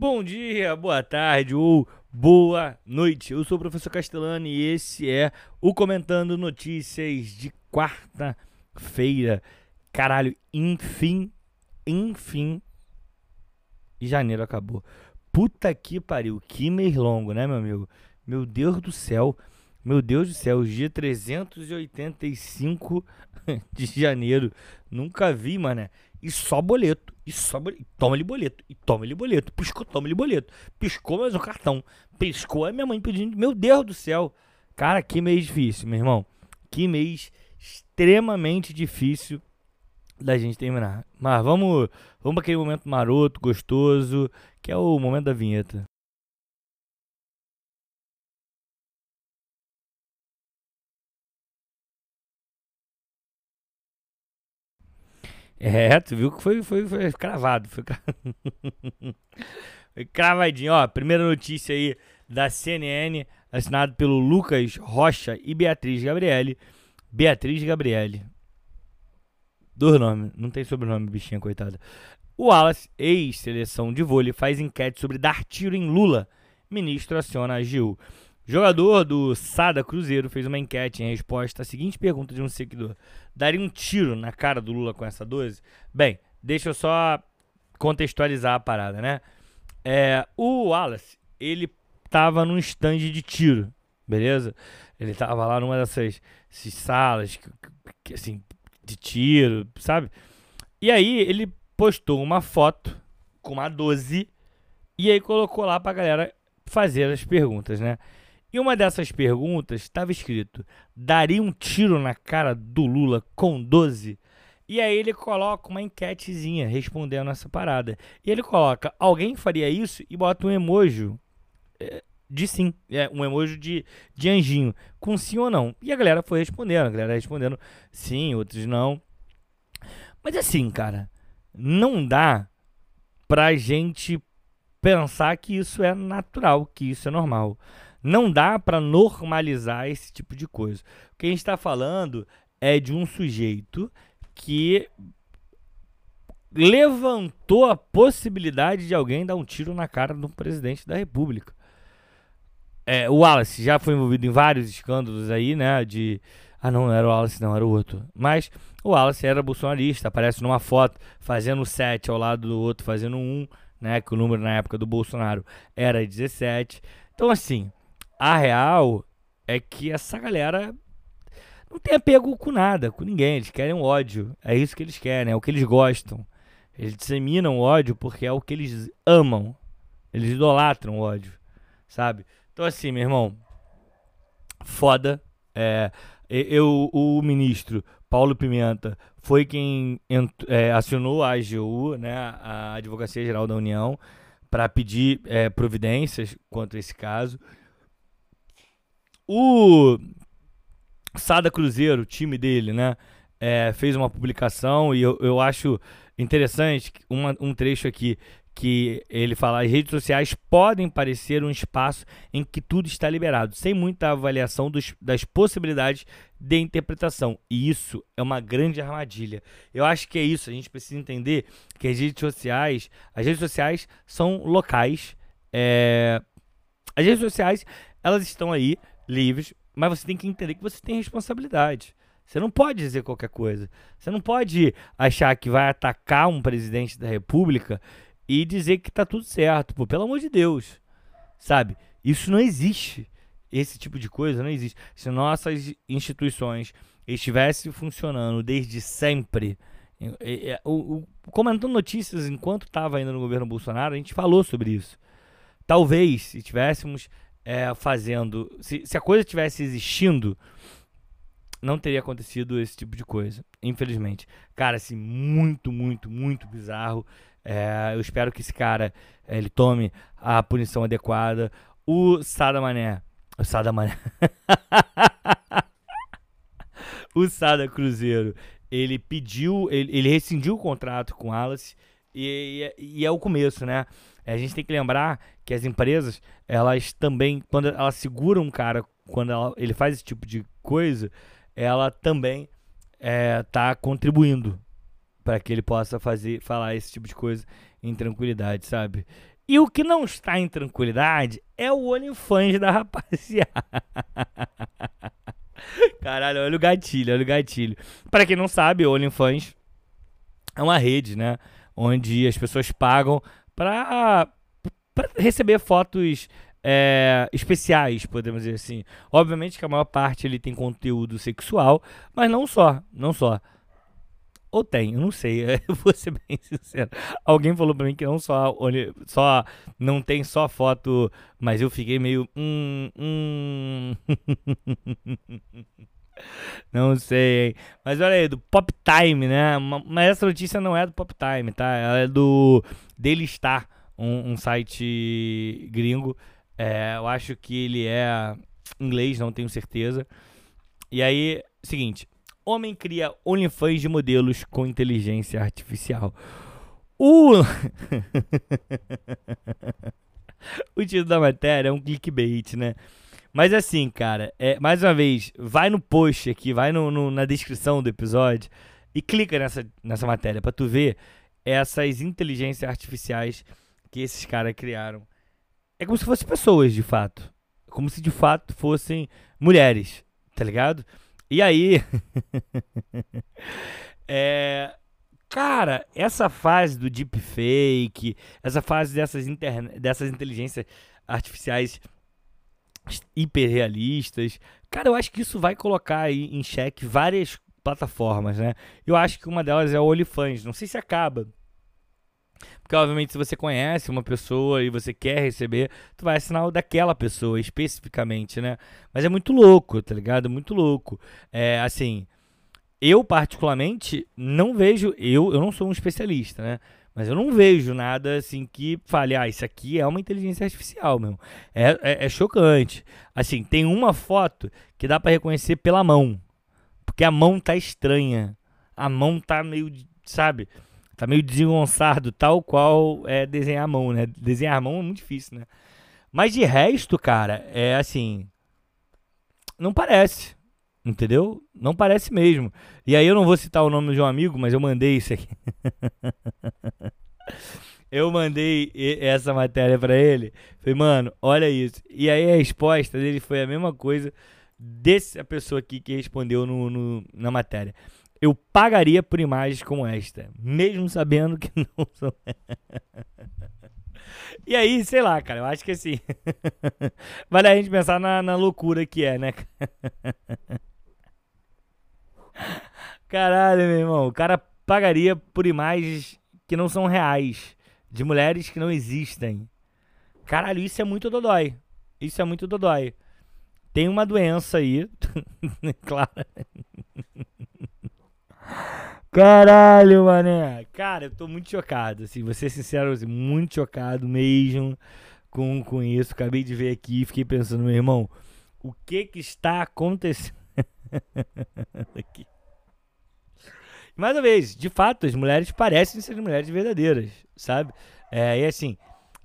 Bom dia, boa tarde ou boa noite. Eu sou o professor Castellani e esse é o Comentando Notícias de quarta-feira. Caralho, enfim, enfim, janeiro acabou. Puta que pariu, que mês longo, né, meu amigo? Meu Deus do céu, meu Deus do céu, dia 385 de janeiro. Nunca vi, mané. E só boleto. E só boleto. Toma-lhe boleto. E toma-lhe boleto. Piscou, toma-lhe boleto. Piscou mais um cartão. Piscou a minha mãe pedindo. Meu Deus do céu. Cara, que mês difícil, meu irmão. Que mês extremamente difícil da gente terminar. Mas vamos, vamos para aquele momento maroto, gostoso, que é o momento da vinheta. É, tu viu que foi, foi, foi cravado. Foi, cra... foi cravadinho. Ó, primeira notícia aí da CNN, assinado pelo Lucas Rocha e Beatriz Gabriele. Beatriz Gabriele. Dois nomes, não tem sobrenome, bichinha, coitada. O Wallace, ex-seleção de vôlei, faz enquete sobre dar tiro em Lula. Ministro aciona a AGU. Jogador do Sada Cruzeiro fez uma enquete em resposta à seguinte pergunta de um seguidor: Daria um tiro na cara do Lula com essa 12? Bem, deixa eu só contextualizar a parada, né? É, o Wallace, ele tava num stand de tiro, beleza? Ele tava lá numa dessas salas, assim, de tiro, sabe? E aí ele postou uma foto com uma 12 e aí colocou lá pra galera fazer as perguntas, né? E uma dessas perguntas estava escrito: daria um tiro na cara do Lula com 12? E aí ele coloca uma enquetezinha respondendo essa parada. E ele coloca: alguém faria isso? E bota um emoji é, de sim, é, um emoji de, de anjinho, com sim ou não. E a galera foi respondendo, a galera respondendo sim, outros não. Mas assim, cara, não dá pra gente pensar que isso é natural, que isso é normal. Não dá para normalizar esse tipo de coisa. O que a gente está falando é de um sujeito que levantou a possibilidade de alguém dar um tiro na cara do presidente da República. É, o Wallace já foi envolvido em vários escândalos aí, né? De. Ah, não, não era o Wallace, não, era o outro. Mas o Wallace era bolsonarista, aparece numa foto fazendo 7 ao lado do outro, fazendo 1, né? Que o número na época do Bolsonaro era 17. Então, assim, a real é que essa galera não tem apego com nada, com ninguém. Eles querem um ódio. É isso que eles querem, é o que eles gostam. Eles disseminam ódio porque é o que eles amam. Eles idolatram ódio, sabe? Então, assim, meu irmão, foda. É, eu, o ministro Paulo Pimenta foi quem é, acionou a AGU, né, a Advocacia Geral da União, para pedir é, providências quanto a esse caso. O Sada Cruzeiro, o time dele, né? É, fez uma publicação e eu, eu acho interessante uma, um trecho aqui que ele fala: as redes sociais podem parecer um espaço em que tudo está liberado, sem muita avaliação dos, das possibilidades de interpretação. E isso é uma grande armadilha. Eu acho que é isso. A gente precisa entender que as redes sociais, as redes sociais são locais. É, as redes sociais elas estão aí livres, mas você tem que entender que você tem responsabilidade. Você não pode dizer qualquer coisa. Você não pode achar que vai atacar um presidente da República e dizer que tá tudo certo. Pô, pelo amor de Deus. Sabe? Isso não existe. Esse tipo de coisa não existe. Se nossas instituições estivessem funcionando desde sempre. O, o, comentando notícias enquanto estava ainda no governo Bolsonaro, a gente falou sobre isso. Talvez, se tivéssemos é, fazendo. Se, se a coisa tivesse existindo, não teria acontecido esse tipo de coisa, infelizmente. Cara, assim, muito, muito, muito bizarro. É, eu espero que esse cara é, ele tome a punição adequada. O Sada Mané. O Sada Mané. o Sada Cruzeiro. Ele pediu, ele, ele rescindiu o contrato com o Alice. E, e, e, é o começo, né? A gente tem que lembrar que as empresas, elas também, quando elas seguram um cara, quando ela, ele faz esse tipo de coisa, ela também está é, contribuindo para que ele possa fazer, falar esse tipo de coisa em tranquilidade, sabe? E o que não está em tranquilidade é o OnlyFans da rapaziada. Caralho, olha o gatilho, olha o gatilho. Para quem não sabe, o OnlyFans é uma rede, né? Onde as pessoas pagam para receber fotos é, especiais, podemos dizer assim. Obviamente que a maior parte ele tem conteúdo sexual, mas não só, não só. Ou tem, eu não sei, eu vou ser bem sincero. Alguém falou pra mim que não só, só não tem só foto, mas eu fiquei meio. Hum, hum. não sei, hein? Mas olha aí, do Pop Time, né? Mas essa notícia não é do Pop Time, tá? Ela é do Daily Star, um, um site gringo. É, eu acho que ele é inglês, não tenho certeza. E aí, seguinte. Homem cria OnlyFans de modelos com inteligência artificial. O... o título da matéria é um clickbait, né? Mas assim, cara, é, mais uma vez, vai no post aqui, vai no, no, na descrição do episódio e clica nessa, nessa matéria para tu ver essas inteligências artificiais que esses caras criaram. É como se fossem pessoas, de fato. Como se de fato fossem mulheres, tá ligado? E aí. é, cara, essa fase do deepfake, essa fase dessas, interne dessas inteligências artificiais hiperrealistas, cara, eu acho que isso vai colocar aí em xeque várias plataformas, né? Eu acho que uma delas é o OnlyFans. Não sei se acaba. Porque, obviamente, se você conhece uma pessoa e você quer receber, tu vai assinar o daquela pessoa especificamente, né? Mas é muito louco, tá ligado? Muito louco. É, assim, eu particularmente não vejo, eu, eu não sou um especialista, né? Mas eu não vejo nada assim que fale, ah, isso aqui é uma inteligência artificial, meu. É, é, é chocante. Assim, tem uma foto que dá para reconhecer pela mão. Porque a mão tá estranha. A mão tá meio, sabe? Tá meio desengonçado, tal qual é desenhar a mão, né? Desenhar a mão é muito difícil, né? Mas de resto, cara, é assim. Não parece. Entendeu? Não parece mesmo. E aí eu não vou citar o nome de um amigo, mas eu mandei isso aqui. eu mandei essa matéria para ele. Falei, mano, olha isso. E aí a resposta dele foi a mesma coisa dessa pessoa aqui que respondeu no, no na matéria eu pagaria por imagens como esta, mesmo sabendo que não são. e aí, sei lá, cara, eu acho que assim. vale a gente pensar na, na loucura que é, né? Caralho, meu irmão, o cara pagaria por imagens que não são reais, de mulheres que não existem. Caralho, isso é muito dodói. Isso é muito dodói. Tem uma doença aí, claro. Caralho, mané. Cara, eu tô muito chocado, assim, vou ser sincero, assim, muito chocado mesmo com, com isso. Acabei de ver aqui e fiquei pensando, meu irmão, o que que está acontecendo aqui? Mais uma vez, de fato, as mulheres parecem ser mulheres verdadeiras, sabe? É, e assim,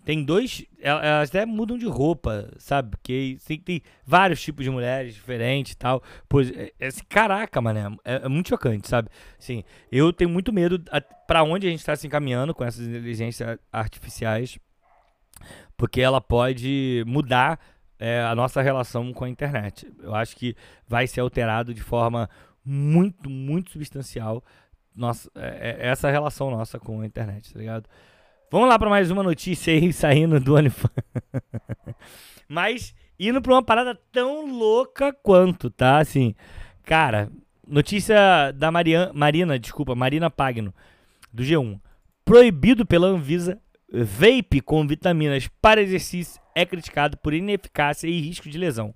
tem dois. Elas até mudam de roupa, sabe? Porque tem, tem vários tipos de mulheres diferentes e tal. Pois, é, é, caraca, mano, é, é, muito chocante, sabe? Assim, eu tenho muito medo para onde a gente está se encaminhando com essas inteligências artificiais. Porque ela pode mudar é, a nossa relação com a internet. Eu acho que vai ser alterado de forma muito, muito substancial nossa, é, é, essa relação nossa com a internet, tá ligado? Vamos lá para mais uma notícia aí saindo do OnlyFans. Mas indo para uma parada tão louca quanto, tá? Assim, cara, notícia da Mariana, Marina, desculpa, Marina Pagno, do G1. Proibido pela Anvisa, vape com vitaminas para exercício é criticado por ineficácia e risco de lesão.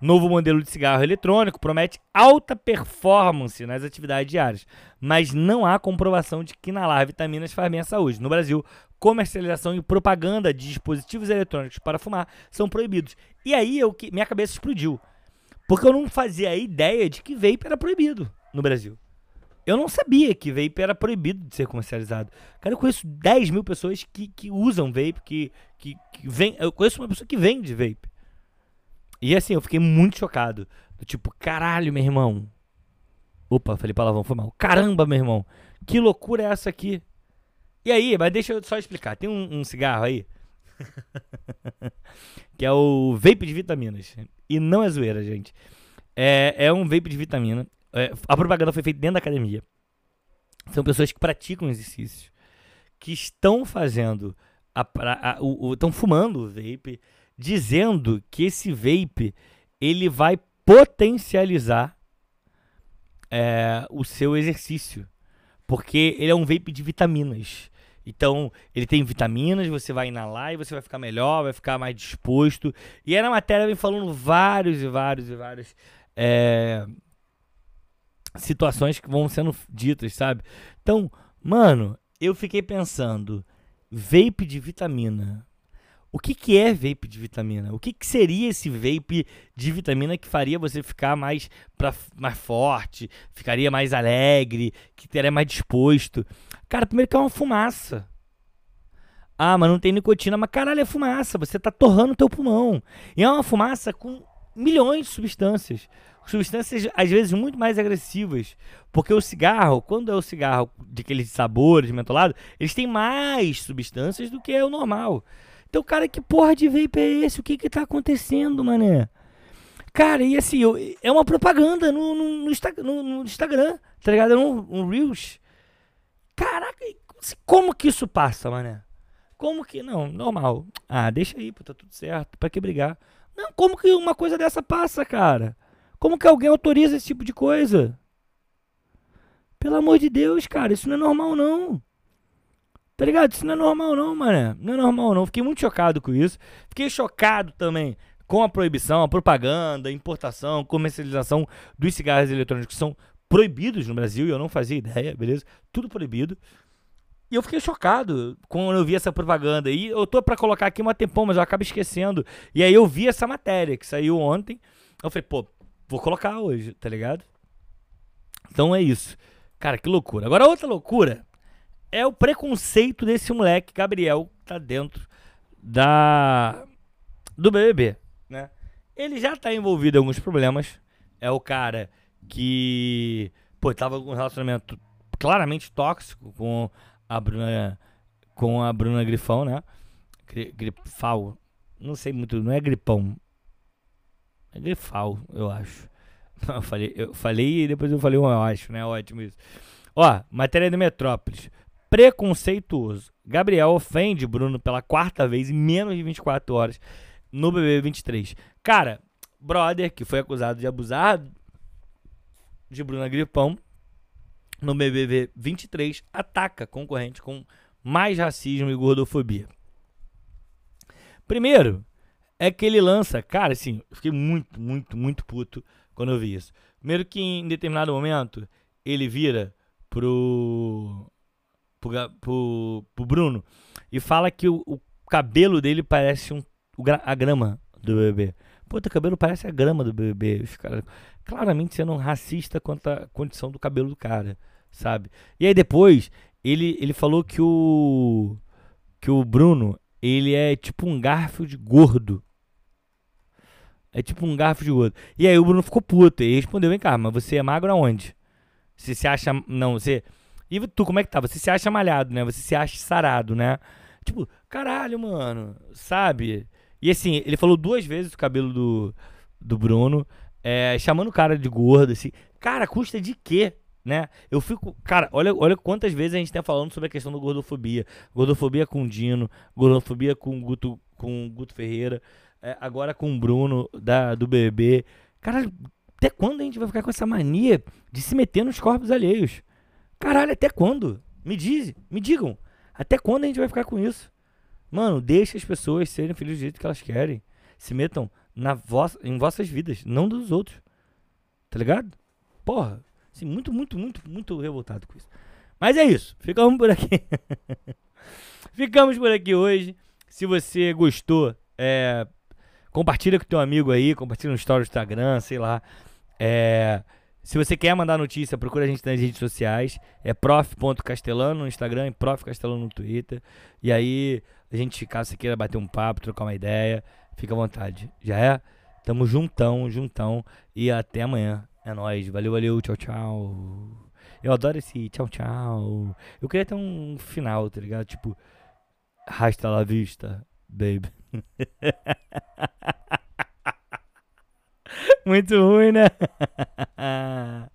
Novo modelo de cigarro eletrônico promete alta performance nas atividades diárias, mas não há comprovação de que inalar vitaminas faz bem à saúde. No Brasil, comercialização e propaganda de dispositivos eletrônicos para fumar são proibidos. E aí eu, minha cabeça explodiu. Porque eu não fazia ideia de que vape era proibido no Brasil. Eu não sabia que vape era proibido de ser comercializado. Cara, eu conheço 10 mil pessoas que, que usam vape, que, que, que vem. Eu conheço uma pessoa que vende vape. E assim, eu fiquei muito chocado. Do tipo, caralho, meu irmão. Opa, falei palavrão, foi mal. Caramba, meu irmão. Que loucura é essa aqui? E aí, mas deixa eu só explicar. Tem um, um cigarro aí. que é o vape de vitaminas. E não é zoeira, gente. É, é um vape de vitamina. É, a propaganda foi feita dentro da academia. São pessoas que praticam exercícios, que estão fazendo, estão fumando o vape, dizendo que esse vape ele vai potencializar é, o seu exercício, porque ele é um vape de vitaminas. Então, ele tem vitaminas, você vai inalar e você vai ficar melhor, vai ficar mais disposto. E aí na matéria vem falando vários e vários e vários é, situações que vão sendo ditas, sabe? Então, mano, eu fiquei pensando, vape de vitamina. O que, que é vape de vitamina? O que, que seria esse vape de vitamina que faria você ficar mais, pra, mais forte, ficaria mais alegre, que teria mais disposto? Cara, primeiro que é uma fumaça. Ah, mas não tem nicotina. Mas caralho, é fumaça. Você tá torrando o teu pulmão. E é uma fumaça com milhões de substâncias. Substâncias, às vezes, muito mais agressivas. Porque o cigarro, quando é o cigarro de aqueles sabores mentolados, eles têm mais substâncias do que é o normal. Então, cara, que porra de vape é esse? O que que tá acontecendo, mané? Cara, e assim, eu, é uma propaganda no, no, no, no, no Instagram, tá ligado? É um, um Reels. Caraca, como que isso passa, mané? Como que. Não, normal. Ah, deixa aí, pô, tá tudo certo. Pra que brigar? Não, como que uma coisa dessa passa, cara? Como que alguém autoriza esse tipo de coisa? Pelo amor de Deus, cara, isso não é normal não. Tá ligado? Isso não é normal não, mano. Não é normal não. Fiquei muito chocado com isso. Fiquei chocado também com a proibição, a propaganda, a importação, comercialização dos cigarros eletrônicos que são proibidos no Brasil e eu não fazia ideia, beleza? Tudo proibido. E eu fiquei chocado quando eu vi essa propaganda. E eu tô para colocar aqui uma tempão, mas eu acabo esquecendo. E aí eu vi essa matéria que saiu ontem. Eu falei, pô, vou colocar hoje, tá ligado? Então é isso. Cara, que loucura. Agora outra loucura é o preconceito desse moleque, Gabriel, que tá dentro da do BBB, né? Ele já tá envolvido em alguns problemas. É o cara que, pô, tava com um relacionamento claramente tóxico com a Bruna com a Bruna Grifão, né? Grifal. Não sei muito, não é gripão. É grifal, eu acho. eu falei, eu falei e depois eu falei um eu acho, né? Ótimo isso. Ó, matéria do Metrópolis. Preconceituoso. Gabriel ofende Bruno pela quarta vez em menos de 24 horas no BB 23. Cara, brother que foi acusado de abusar de Bruna Gripão no BBB 23 ataca concorrente com mais racismo e gordofobia. Primeiro, é que ele lança, cara, assim, eu fiquei muito, muito, muito puto quando eu vi isso. Primeiro que em determinado momento ele vira pro pro, pro, pro Bruno e fala que o, o cabelo dele parece um, a grama do bebê. Pô, teu cabelo parece a grama do bebê. Os claramente sendo um racista quanto à condição do cabelo do cara sabe? E aí depois ele, ele falou que o que o Bruno, ele é tipo um garfo de gordo. É tipo um garfo de gordo. E aí o Bruno ficou puto e respondeu: "Vem cá, mas você é magro aonde? Você se acha não, você E tu como é que tá? Você se acha malhado, né? Você se acha sarado, né? Tipo, caralho, mano, sabe? E assim, ele falou duas vezes o cabelo do, do Bruno, é, chamando o cara de gordo, assim. Cara, custa de quê? né? Eu fico, cara, olha, olha quantas vezes a gente tá falando sobre a questão da gordofobia, gordofobia com Dino, gordofobia com Guto, com Guto Ferreira, é, agora com o Bruno da do BBB. Cara, até quando a gente vai ficar com essa mania de se meter nos corpos alheios? Caralho, até quando? Me diz, me digam. Até quando a gente vai ficar com isso? Mano, deixa as pessoas serem felizes do jeito que elas querem. Se metam na vossa, em vossas vidas, não dos outros. Tá ligado? Porra, Assim, muito, muito, muito, muito revoltado com isso. Mas é isso. Ficamos por aqui. Ficamos por aqui hoje. Se você gostou, é, compartilha com teu amigo aí, compartilha no story do Instagram, sei lá. É, se você quer mandar notícia, procura a gente nas redes sociais. É prof.castelano no Instagram e profcastelano no Twitter. E aí, a gente, caso você queira bater um papo, trocar uma ideia, fica à vontade. Já é? Tamo juntão, juntão. E até amanhã. É nóis, valeu, valeu, tchau, tchau. Eu adoro esse tchau, tchau. Eu queria ter um final, tá ligado? Tipo, rasta la vista, baby. Muito ruim, né?